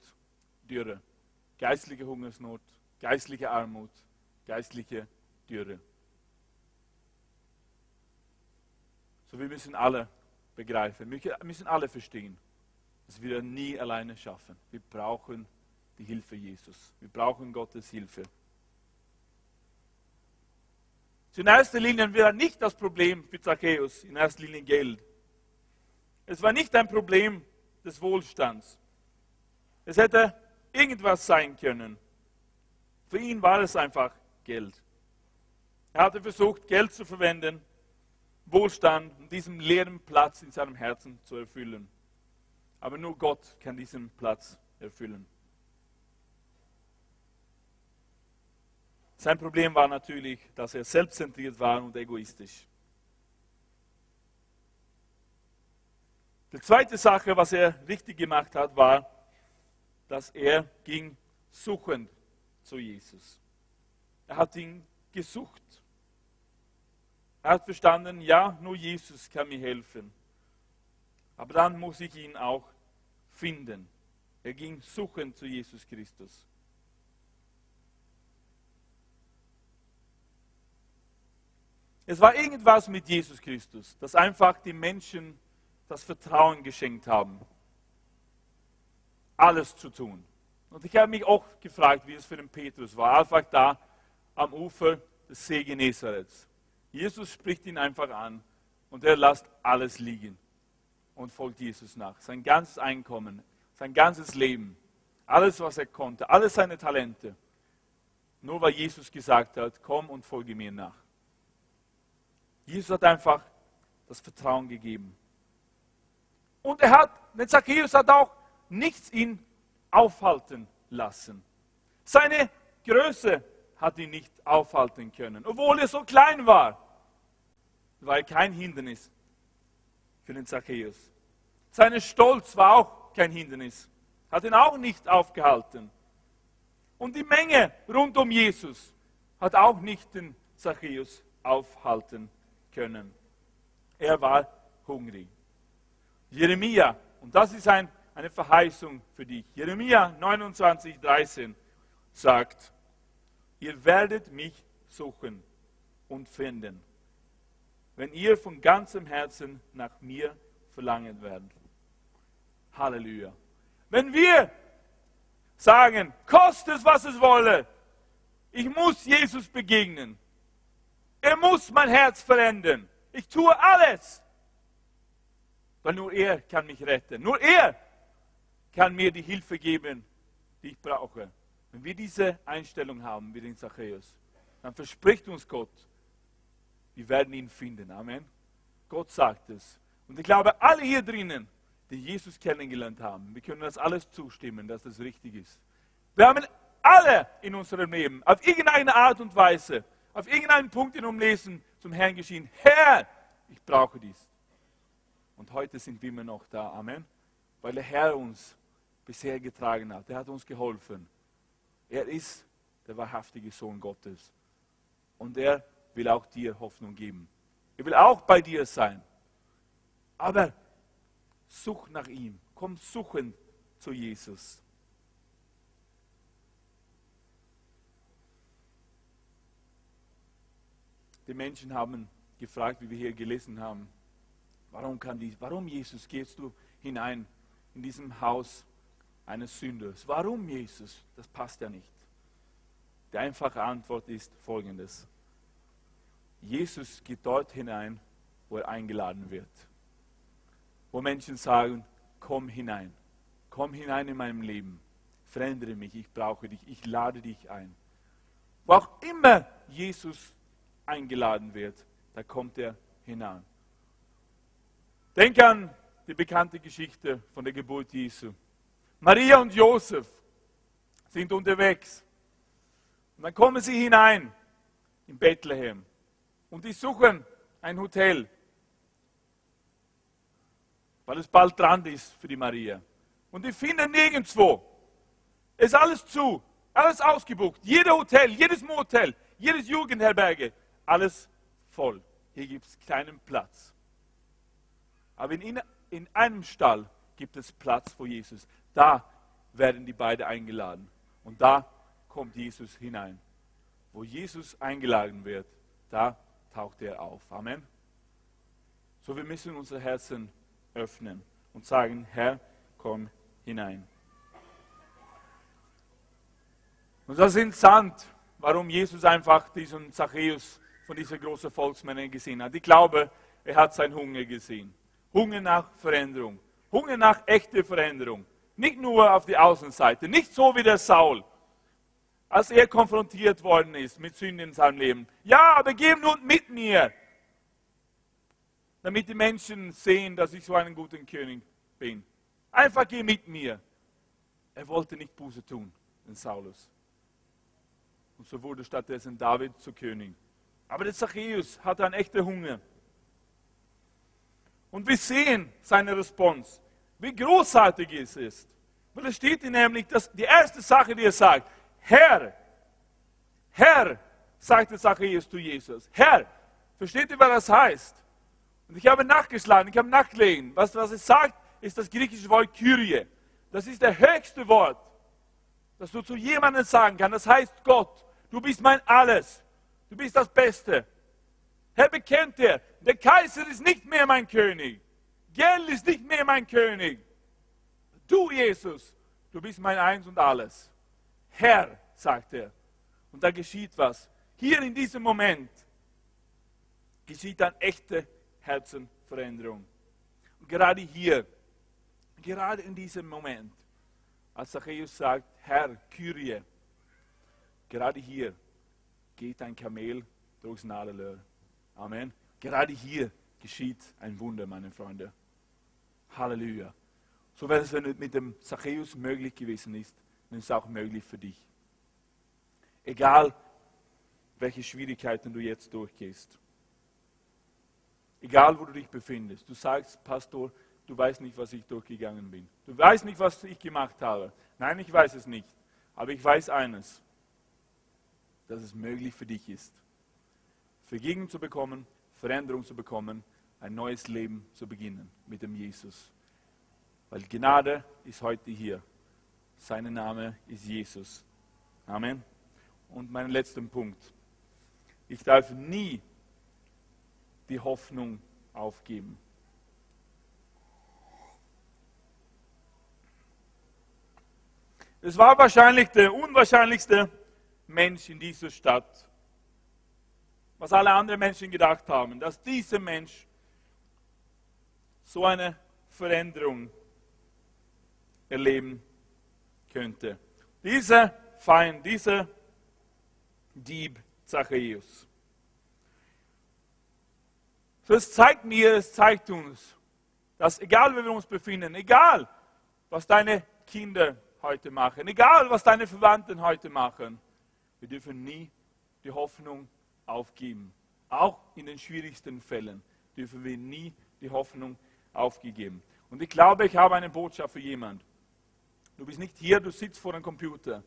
Dürre, geistliche Hungersnot, geistliche Armut, geistliche Dürre? So wir müssen alle begreifen. Wir müssen alle verstehen, dass wir nie alleine schaffen. Wir brauchen die Hilfe Jesus. Wir brauchen Gottes Hilfe. In erster Linie war nicht das Problem für Zacchaeus, in erster Linie Geld. Es war nicht ein Problem des Wohlstands. Es hätte irgendwas sein können. Für ihn war es einfach Geld. Er hatte versucht, Geld zu verwenden, Wohlstand und diesen leeren Platz in seinem Herzen zu erfüllen. Aber nur Gott kann diesen Platz erfüllen. Sein Problem war natürlich, dass er selbstzentriert war und egoistisch. Die zweite Sache, was er richtig gemacht hat, war, dass er ging suchend zu Jesus. Er hat ihn gesucht. Er hat verstanden, ja, nur Jesus kann mir helfen. Aber dann muss ich ihn auch finden. Er ging suchen zu Jesus Christus. Es war irgendwas mit Jesus Christus, das einfach die Menschen das Vertrauen geschenkt haben, alles zu tun. Und ich habe mich auch gefragt, wie es für den Petrus war, einfach da am Ufer des See Genezareth. Jesus spricht ihn einfach an und er lässt alles liegen und folgt Jesus nach. Sein ganzes Einkommen, sein ganzes Leben, alles, was er konnte, alle seine Talente. Nur weil Jesus gesagt hat, komm und folge mir nach. Jesus hat einfach das Vertrauen gegeben. Und er hat, den Zacchaeus hat auch nichts ihn aufhalten lassen. Seine Größe hat ihn nicht aufhalten können, obwohl er so klein war. War kein Hindernis für den Zacchaeus. Sein Stolz war auch kein Hindernis, hat ihn auch nicht aufgehalten. Und die Menge rund um Jesus hat auch nicht den Zacchaeus aufhalten können. Er war hungrig. Jeremia, und das ist ein, eine Verheißung für dich. Jeremia 29, 13 sagt, ihr werdet mich suchen und finden, wenn ihr von ganzem Herzen nach mir verlangen werdet. Halleluja. Wenn wir sagen, kostet es, was es wolle, ich muss Jesus begegnen. Er muss mein Herz verändern. Ich tue alles. Weil nur er kann mich retten. Nur er kann mir die Hilfe geben, die ich brauche. Wenn wir diese Einstellung haben wie den Zachäus, dann verspricht uns Gott, wir werden ihn finden. Amen. Gott sagt es. Und ich glaube, alle hier drinnen, die Jesus kennengelernt haben, wir können das alles zustimmen, dass das richtig ist. Wir haben alle in unserem Leben auf irgendeine Art und Weise, auf irgendeinen Punkt in unserem Leben zum Herrn geschehen. Herr, ich brauche dies. Und heute sind wir immer noch da. Amen. Weil der Herr uns bisher getragen hat. Er hat uns geholfen. Er ist der wahrhaftige Sohn Gottes. Und er will auch dir Hoffnung geben. Er will auch bei dir sein. Aber such nach ihm. Komm suchen zu Jesus. Die Menschen haben gefragt, wie wir hier gelesen haben, warum, kann die, warum Jesus gehst du hinein in diesem Haus eines Sünders? Warum Jesus? Das passt ja nicht. Die einfache Antwort ist folgendes. Jesus geht dort hinein, wo er eingeladen wird. Wo Menschen sagen, komm hinein, komm hinein in meinem Leben, verändere mich, ich brauche dich, ich lade dich ein. Wo auch immer Jesus eingeladen wird, da kommt er hinein. Denk an die bekannte Geschichte von der Geburt Jesu. Maria und Josef sind unterwegs. Und dann kommen sie hinein in Bethlehem. Und die suchen ein Hotel, weil es bald dran ist für die Maria. Und die finden nirgendwo. Ist alles zu, alles ausgebucht. Jeder Hotel, jedes Motel, jedes Jugendherberge, alles voll. Hier gibt es keinen Platz. Aber in, in einem Stall gibt es Platz vor Jesus. Da werden die beiden eingeladen. Und da kommt Jesus hinein. Wo Jesus eingeladen wird, da taucht er auf. Amen. So, wir müssen unser Herzen öffnen und sagen, Herr, komm hinein. Und das ist interessant, warum Jesus einfach diesen Zachäus von dieser großen Volksmenge gesehen hat. Ich glaube, er hat seinen Hunger gesehen. Hunger nach Veränderung. Hunger nach echter Veränderung. Nicht nur auf die Außenseite. Nicht so wie der Saul, als er konfrontiert worden ist mit Sünden in seinem Leben. Ja, aber geh nun mit mir. Damit die Menschen sehen, dass ich so ein guter König bin. Einfach geh mit mir. Er wollte nicht Buße tun, den Saulus. Und so wurde stattdessen David zu König. Aber der Zachäus hatte einen echten Hunger. Und wir sehen seine Response, wie großartig es ist. Weil es steht nämlich, dass die erste Sache, die er sagt, Herr, Herr, sagte Zachäus zu Jesus, Herr, versteht ihr, was das heißt? Und ich habe nachgeschlagen, ich habe nachgelesen. Was, was es sagt, ist das griechische Wort Kyrie. Das ist der höchste Wort, das du zu jemandem sagen kannst. Das heißt Gott, du bist mein Alles. Du bist das Beste. Herr, bekennt er, der Kaiser ist nicht mehr mein König. Geld ist nicht mehr mein König. Du, Jesus, du bist mein Eins und Alles. Herr, sagt er. Und da geschieht was. Hier in diesem Moment geschieht eine echte Herzenveränderung. Und gerade hier, gerade in diesem Moment, als Zachäus sagt, Herr, Kyrie, gerade hier geht ein Kamel durchs Nadelöhr. Amen. Gerade hier geschieht ein Wunder, meine Freunde. Halleluja. So wenn es mit dem Zachäus möglich gewesen ist, dann ist es auch möglich für dich. Egal, welche Schwierigkeiten du jetzt durchgehst. Egal, wo du dich befindest. Du sagst, Pastor, du weißt nicht, was ich durchgegangen bin. Du weißt nicht, was ich gemacht habe. Nein, ich weiß es nicht. Aber ich weiß eines, dass es möglich für dich ist, Vergebung zu bekommen, Veränderung zu bekommen, ein neues Leben zu beginnen mit dem Jesus. Weil Gnade ist heute hier. Sein Name ist Jesus. Amen. Und mein letzter Punkt. Ich darf nie die Hoffnung aufgeben. Es war wahrscheinlich der unwahrscheinlichste Mensch in dieser Stadt, was alle anderen Menschen gedacht haben, dass dieser Mensch so eine Veränderung erleben könnte. Dieser Feind, dieser Dieb Zachäus. So, es zeigt mir, es zeigt uns, dass egal wie wir uns befinden, egal was deine Kinder heute machen, egal was deine Verwandten heute machen, wir dürfen nie die Hoffnung aufgeben. Auch in den schwierigsten Fällen dürfen wir nie die Hoffnung aufgeben. Und ich glaube, ich habe eine Botschaft für jemanden. Du bist nicht hier, du sitzt vor dem Computer.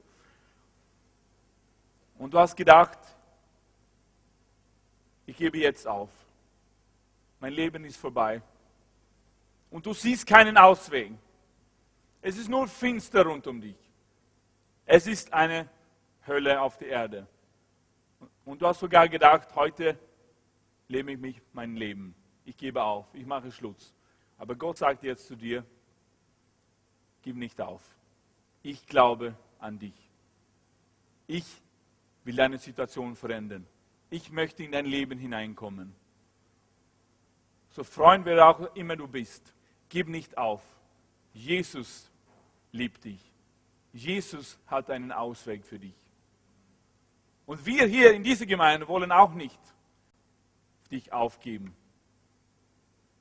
Und du hast gedacht, ich gebe jetzt auf. Mein Leben ist vorbei. Und du siehst keinen Ausweg. Es ist nur finster rund um dich. Es ist eine Hölle auf der Erde. Und du hast sogar gedacht, heute lebe ich mich mein Leben. Ich gebe auf, ich mache Schluss. Aber Gott sagt jetzt zu dir, gib nicht auf. Ich glaube an dich. Ich will deine Situation verändern. Ich möchte in dein Leben hineinkommen. So freuen wir auch immer du bist. Gib nicht auf. Jesus liebt dich. Jesus hat einen Ausweg für dich. Und wir hier in dieser Gemeinde wollen auch nicht dich aufgeben.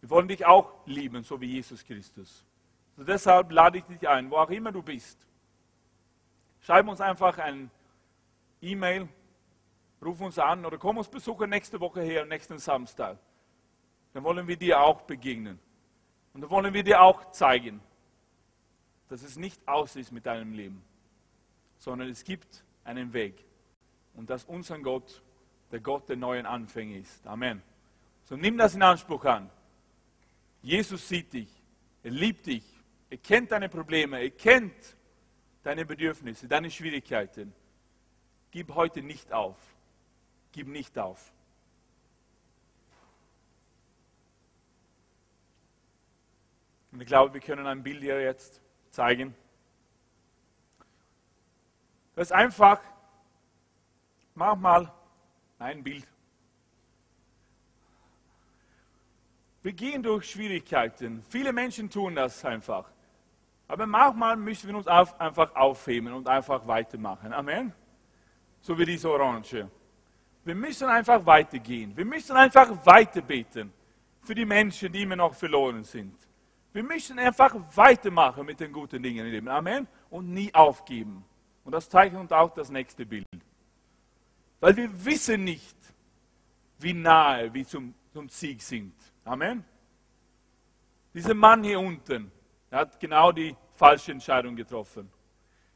Wir wollen dich auch lieben, so wie Jesus Christus. Und deshalb lade ich dich ein, wo auch immer du bist. Schreib uns einfach ein E-Mail, ruf uns an oder komm uns besuchen nächste Woche her, nächsten Samstag. Dann wollen wir dir auch begegnen. Und dann wollen wir dir auch zeigen, dass es nicht aus ist mit deinem Leben, sondern es gibt einen Weg. Und dass unser Gott der Gott der neuen Anfänge ist. Amen. So nimm das in Anspruch an. Jesus sieht dich. Er liebt dich. Er kennt deine Probleme. Er kennt deine Bedürfnisse, deine Schwierigkeiten. Gib heute nicht auf. Gib nicht auf. Und ich glaube, wir können ein Bild hier jetzt zeigen. Das ist einfach, mach mal ein Bild. Wir gehen durch Schwierigkeiten. Viele Menschen tun das einfach. Aber manchmal müssen wir uns auf, einfach aufheben und einfach weitermachen. Amen. So wie diese Orange. Wir müssen einfach weitergehen. Wir müssen einfach weiter beten für die Menschen, die immer noch verloren sind. Wir müssen einfach weitermachen mit den guten Dingen im Leben. Amen. Und nie aufgeben. Und das zeigt uns auch das nächste Bild. Weil wir wissen nicht, wie nahe wir zum, zum Sieg sind. Amen. Dieser Mann hier unten, er hat genau die falsche Entscheidung getroffen.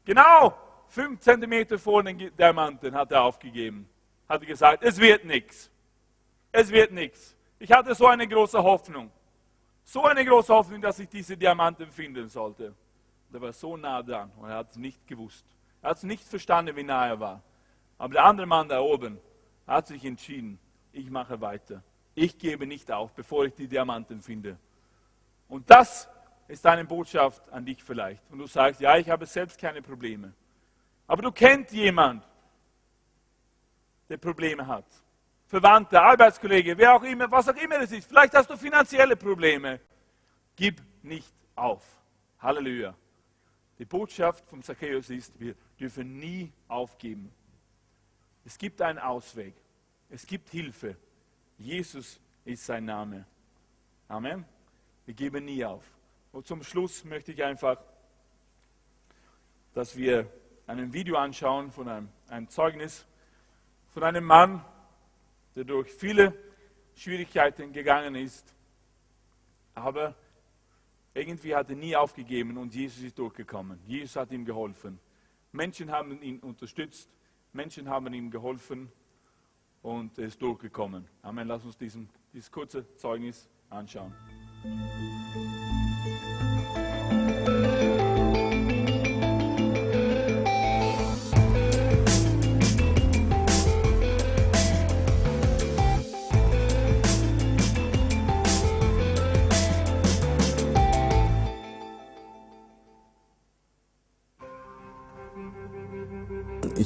Genau fünf Zentimeter vor den Diamanten hat er aufgegeben. Hat er gesagt, es wird nichts. Es wird nichts. Ich hatte so eine große Hoffnung. So eine große Hoffnung, dass ich diese Diamanten finden sollte. Er war so nah dran und er hat es nicht gewusst. Er hat es nicht verstanden, wie nah er war. Aber der andere Mann da oben hat sich entschieden, ich mache weiter. Ich gebe nicht auf, bevor ich die Diamanten finde. Und das ist eine Botschaft an dich vielleicht. Und du sagst, ja, ich habe selbst keine Probleme. Aber du kennst jemand, der Probleme hat. Verwandte, Arbeitskollege, wer auch immer, was auch immer es ist. Vielleicht hast du finanzielle Probleme. Gib nicht auf. Halleluja. Die Botschaft vom Zachäus ist, wir dürfen nie aufgeben. Es gibt einen Ausweg. Es gibt Hilfe. Jesus ist sein Name. Amen. Wir geben nie auf. Und zum Schluss möchte ich einfach, dass wir ein Video anschauen von einem, einem Zeugnis von einem Mann, der durch viele Schwierigkeiten gegangen ist, aber irgendwie hat er nie aufgegeben und Jesus ist durchgekommen. Jesus hat ihm geholfen. Menschen haben ihn unterstützt, Menschen haben ihm geholfen und er ist durchgekommen. Amen. Lass uns diesen, dieses kurze Zeugnis anschauen.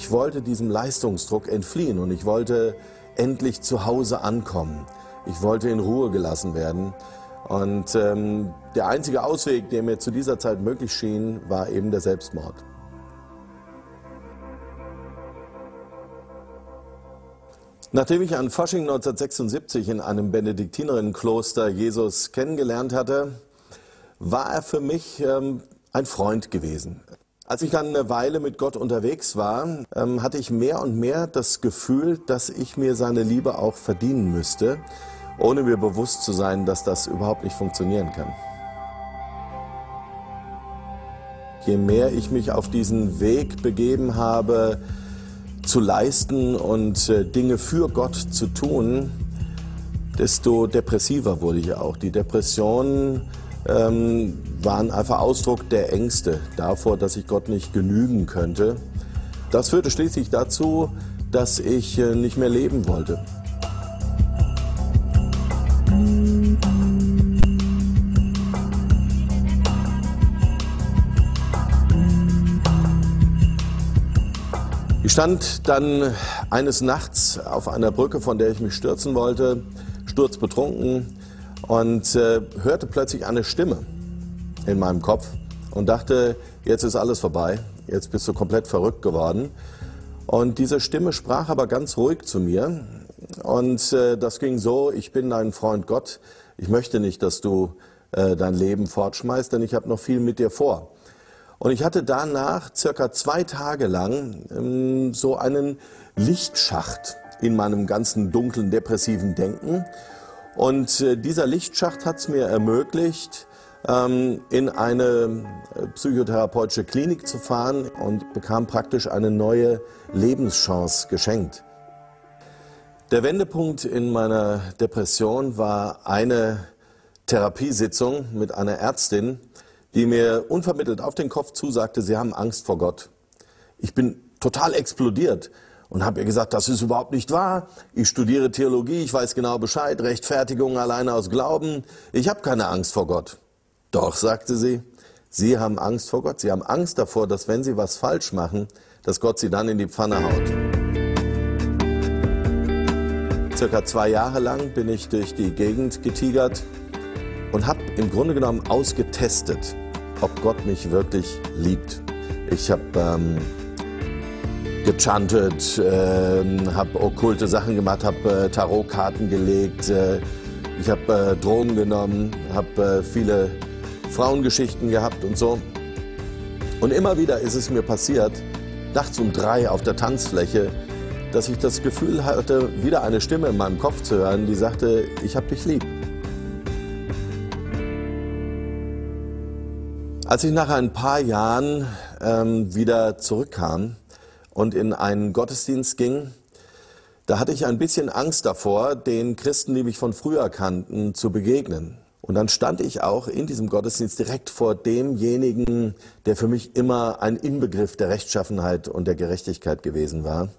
Ich wollte diesem Leistungsdruck entfliehen und ich wollte endlich zu Hause ankommen. Ich wollte in Ruhe gelassen werden. Und ähm, der einzige Ausweg, der mir zu dieser Zeit möglich schien, war eben der Selbstmord. Nachdem ich an Fasching 1976 in einem Benediktinerinnenkloster Jesus kennengelernt hatte, war er für mich ähm, ein Freund gewesen. Als ich dann eine Weile mit Gott unterwegs war, ähm, hatte ich mehr und mehr das Gefühl, dass ich mir seine Liebe auch verdienen müsste, ohne mir bewusst zu sein, dass das überhaupt nicht funktionieren kann. Je mehr ich mich auf diesen Weg begeben habe, zu leisten und äh, Dinge für Gott zu tun, desto depressiver wurde ich auch. Die Depression ähm, waren einfach Ausdruck der Ängste davor, dass ich Gott nicht genügen könnte. Das führte schließlich dazu, dass ich äh, nicht mehr leben wollte. Ich stand dann eines Nachts auf einer Brücke, von der ich mich stürzen wollte, sturzbetrunken und äh, hörte plötzlich eine Stimme in meinem Kopf und dachte, jetzt ist alles vorbei, jetzt bist du komplett verrückt geworden. Und diese Stimme sprach aber ganz ruhig zu mir und äh, das ging so, ich bin dein Freund Gott, ich möchte nicht, dass du äh, dein Leben fortschmeißt, denn ich habe noch viel mit dir vor. Und ich hatte danach circa zwei Tage lang ähm, so einen Lichtschacht in meinem ganzen dunklen, depressiven Denken. Und äh, dieser Lichtschacht hat es mir ermöglicht, in eine äh, psychotherapeutische Klinik zu fahren und bekam praktisch eine neue Lebenschance geschenkt. Der Wendepunkt in meiner Depression war eine Therapiesitzung mit einer Ärztin, die mir unvermittelt auf den Kopf zusagte, sie haben Angst vor Gott. Ich bin total explodiert und habe ihr gesagt, das ist überhaupt nicht wahr. Ich studiere Theologie, ich weiß genau Bescheid, Rechtfertigung alleine aus Glauben. Ich habe keine Angst vor Gott. Doch, sagte sie, Sie haben Angst vor Gott. Sie haben Angst davor, dass wenn Sie was falsch machen, dass Gott Sie dann in die Pfanne haut. Circa zwei Jahre lang bin ich durch die Gegend getigert und habe im Grunde genommen ausgetestet, ob Gott mich wirklich liebt. Ich habe ähm, gechantet, äh, habe okkulte Sachen gemacht, habe äh, Tarotkarten gelegt, äh, ich habe äh, Drogen genommen, habe äh, viele Frauengeschichten gehabt und so. Und immer wieder ist es mir passiert, nachts um drei auf der Tanzfläche, dass ich das Gefühl hatte, wieder eine Stimme in meinem Kopf zu hören, die sagte, ich hab dich lieb. Als ich nach ein paar Jahren ähm, wieder zurückkam, und in einen Gottesdienst ging, da hatte ich ein bisschen Angst davor, den Christen, die mich von früher kannten, zu begegnen. Und dann stand ich auch in diesem Gottesdienst direkt vor demjenigen, der für mich immer ein Inbegriff der Rechtschaffenheit und der Gerechtigkeit gewesen war.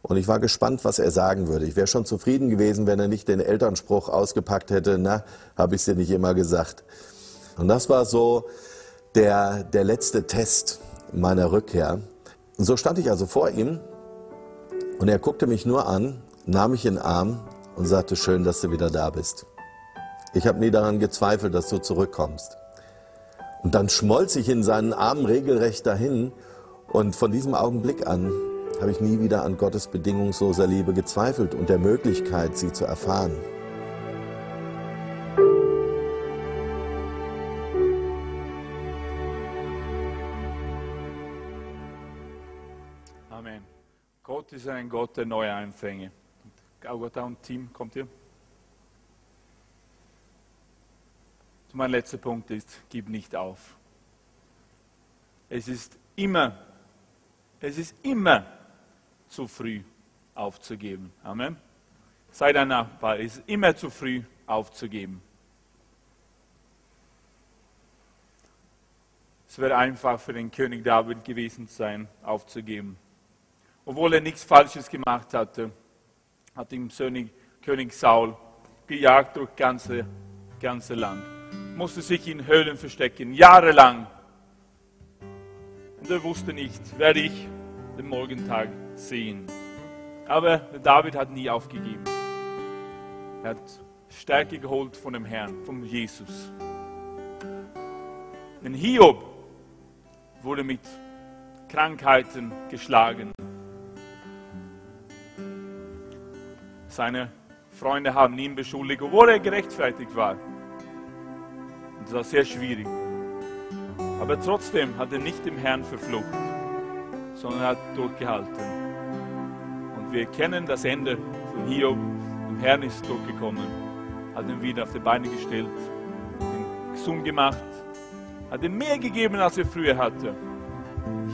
Und ich war gespannt, was er sagen würde. Ich wäre schon zufrieden gewesen, wenn er nicht den Elternspruch ausgepackt hätte, na, habe ich dir nicht immer gesagt. Und das war so der, der letzte Test meiner Rückkehr. Und so stand ich also vor ihm und er guckte mich nur an, nahm mich in den Arm und sagte, schön, dass du wieder da bist. Ich habe nie daran gezweifelt, dass du zurückkommst. Und dann schmolz ich in seinen Armen regelrecht dahin. Und von diesem Augenblick an habe ich nie wieder an Gottes bedingungsloser Liebe gezweifelt und der Möglichkeit, sie zu erfahren. Amen. Gott ist ein Gott der Neuanfänge. Augata und Team, kommt ihr? Mein letzter Punkt ist, gib nicht auf. Es ist immer, es ist immer zu früh aufzugeben. Amen. Sei dein Nachbar, es ist immer zu früh aufzugeben. Es wäre einfach für den König David gewesen sein, aufzugeben. Obwohl er nichts Falsches gemacht hatte, hat ihm König Saul gejagt durch ganze, ganze Land musste sich in Höhlen verstecken, jahrelang. Und er wusste nicht, werde ich den Morgentag sehen. Aber David hat nie aufgegeben. Er hat Stärke geholt von dem Herrn, von Jesus. Denn Hiob wurde mit Krankheiten geschlagen. Seine Freunde haben ihn beschuldigt, obwohl er gerechtfertigt war. Das war sehr schwierig. Aber trotzdem hat er nicht dem Herrn verflucht, sondern hat durchgehalten. Und wir kennen das Ende von Hiob. Dem Herrn ist durchgekommen, hat ihn wieder auf die Beine gestellt, ihn gesund gemacht, hat ihm mehr gegeben, als er früher hatte.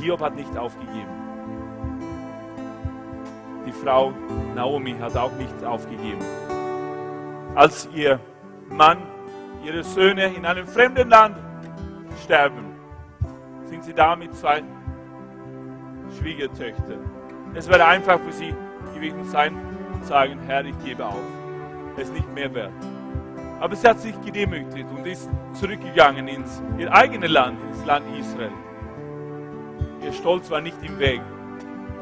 Hiob hat nicht aufgegeben. Die Frau Naomi hat auch nicht aufgegeben. Als ihr Mann ihre Söhne in einem fremden Land sterben, sind sie da mit zwei Schwiegertöchtern. Es wäre einfach für sie gewesen sein, zu sagen, Herr, ich gebe auf. Es ist nicht mehr wert. Aber sie hat sich gedemütigt und ist zurückgegangen ins ihr eigenes Land, ins Land Israel. Ihr Stolz war nicht im Weg.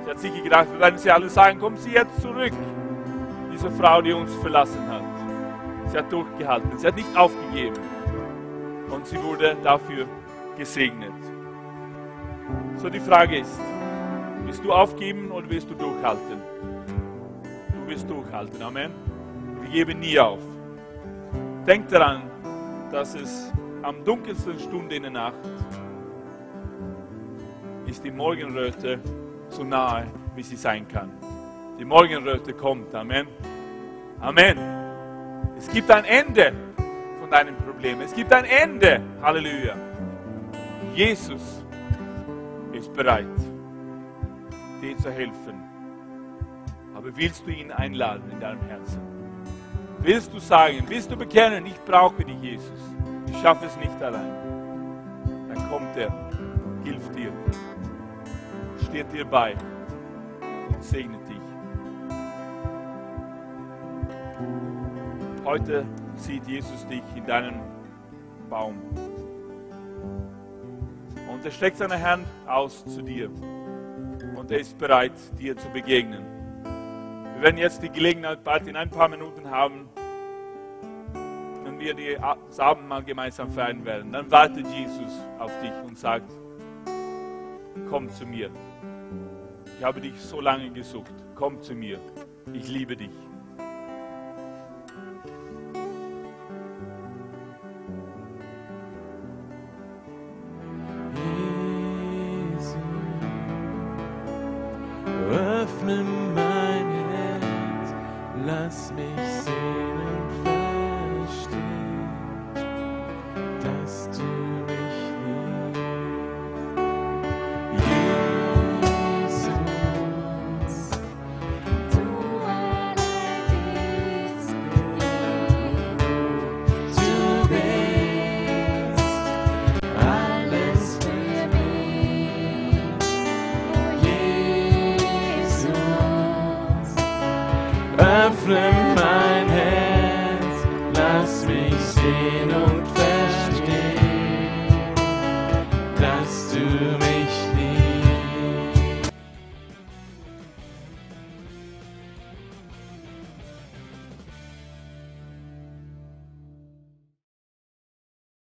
Sie hat sich gedacht, wenn sie alle sagen, kommen Sie jetzt zurück. Diese Frau, die uns verlassen hat. Sie hat durchgehalten. Sie hat nicht aufgegeben. Und sie wurde dafür gesegnet. So die Frage ist, willst du aufgeben oder willst du durchhalten? Du willst durchhalten. Amen. Wir geben nie auf. Denk daran, dass es am dunkelsten Stunde in der Nacht ist die Morgenröte so nahe, wie sie sein kann. Die Morgenröte kommt. Amen. Amen. Es gibt ein Ende von deinem Problem. Es gibt ein Ende. Halleluja. Jesus ist bereit, dir zu helfen. Aber willst du ihn einladen in deinem Herzen? Willst du sagen, willst du bekennen, ich brauche dich, Jesus. Ich schaffe es nicht allein. Dann kommt er, hilft dir, steht dir bei und segnet Heute sieht Jesus dich in deinem Baum. Und er streckt seine Hand aus zu dir. Und er ist bereit, dir zu begegnen. Wir werden jetzt die Gelegenheit bald in ein paar Minuten haben, wenn wir die, Abendmahl gemeinsam feiern werden. Dann wartet Jesus auf dich und sagt, komm zu mir. Ich habe dich so lange gesucht. Komm zu mir. Ich liebe dich.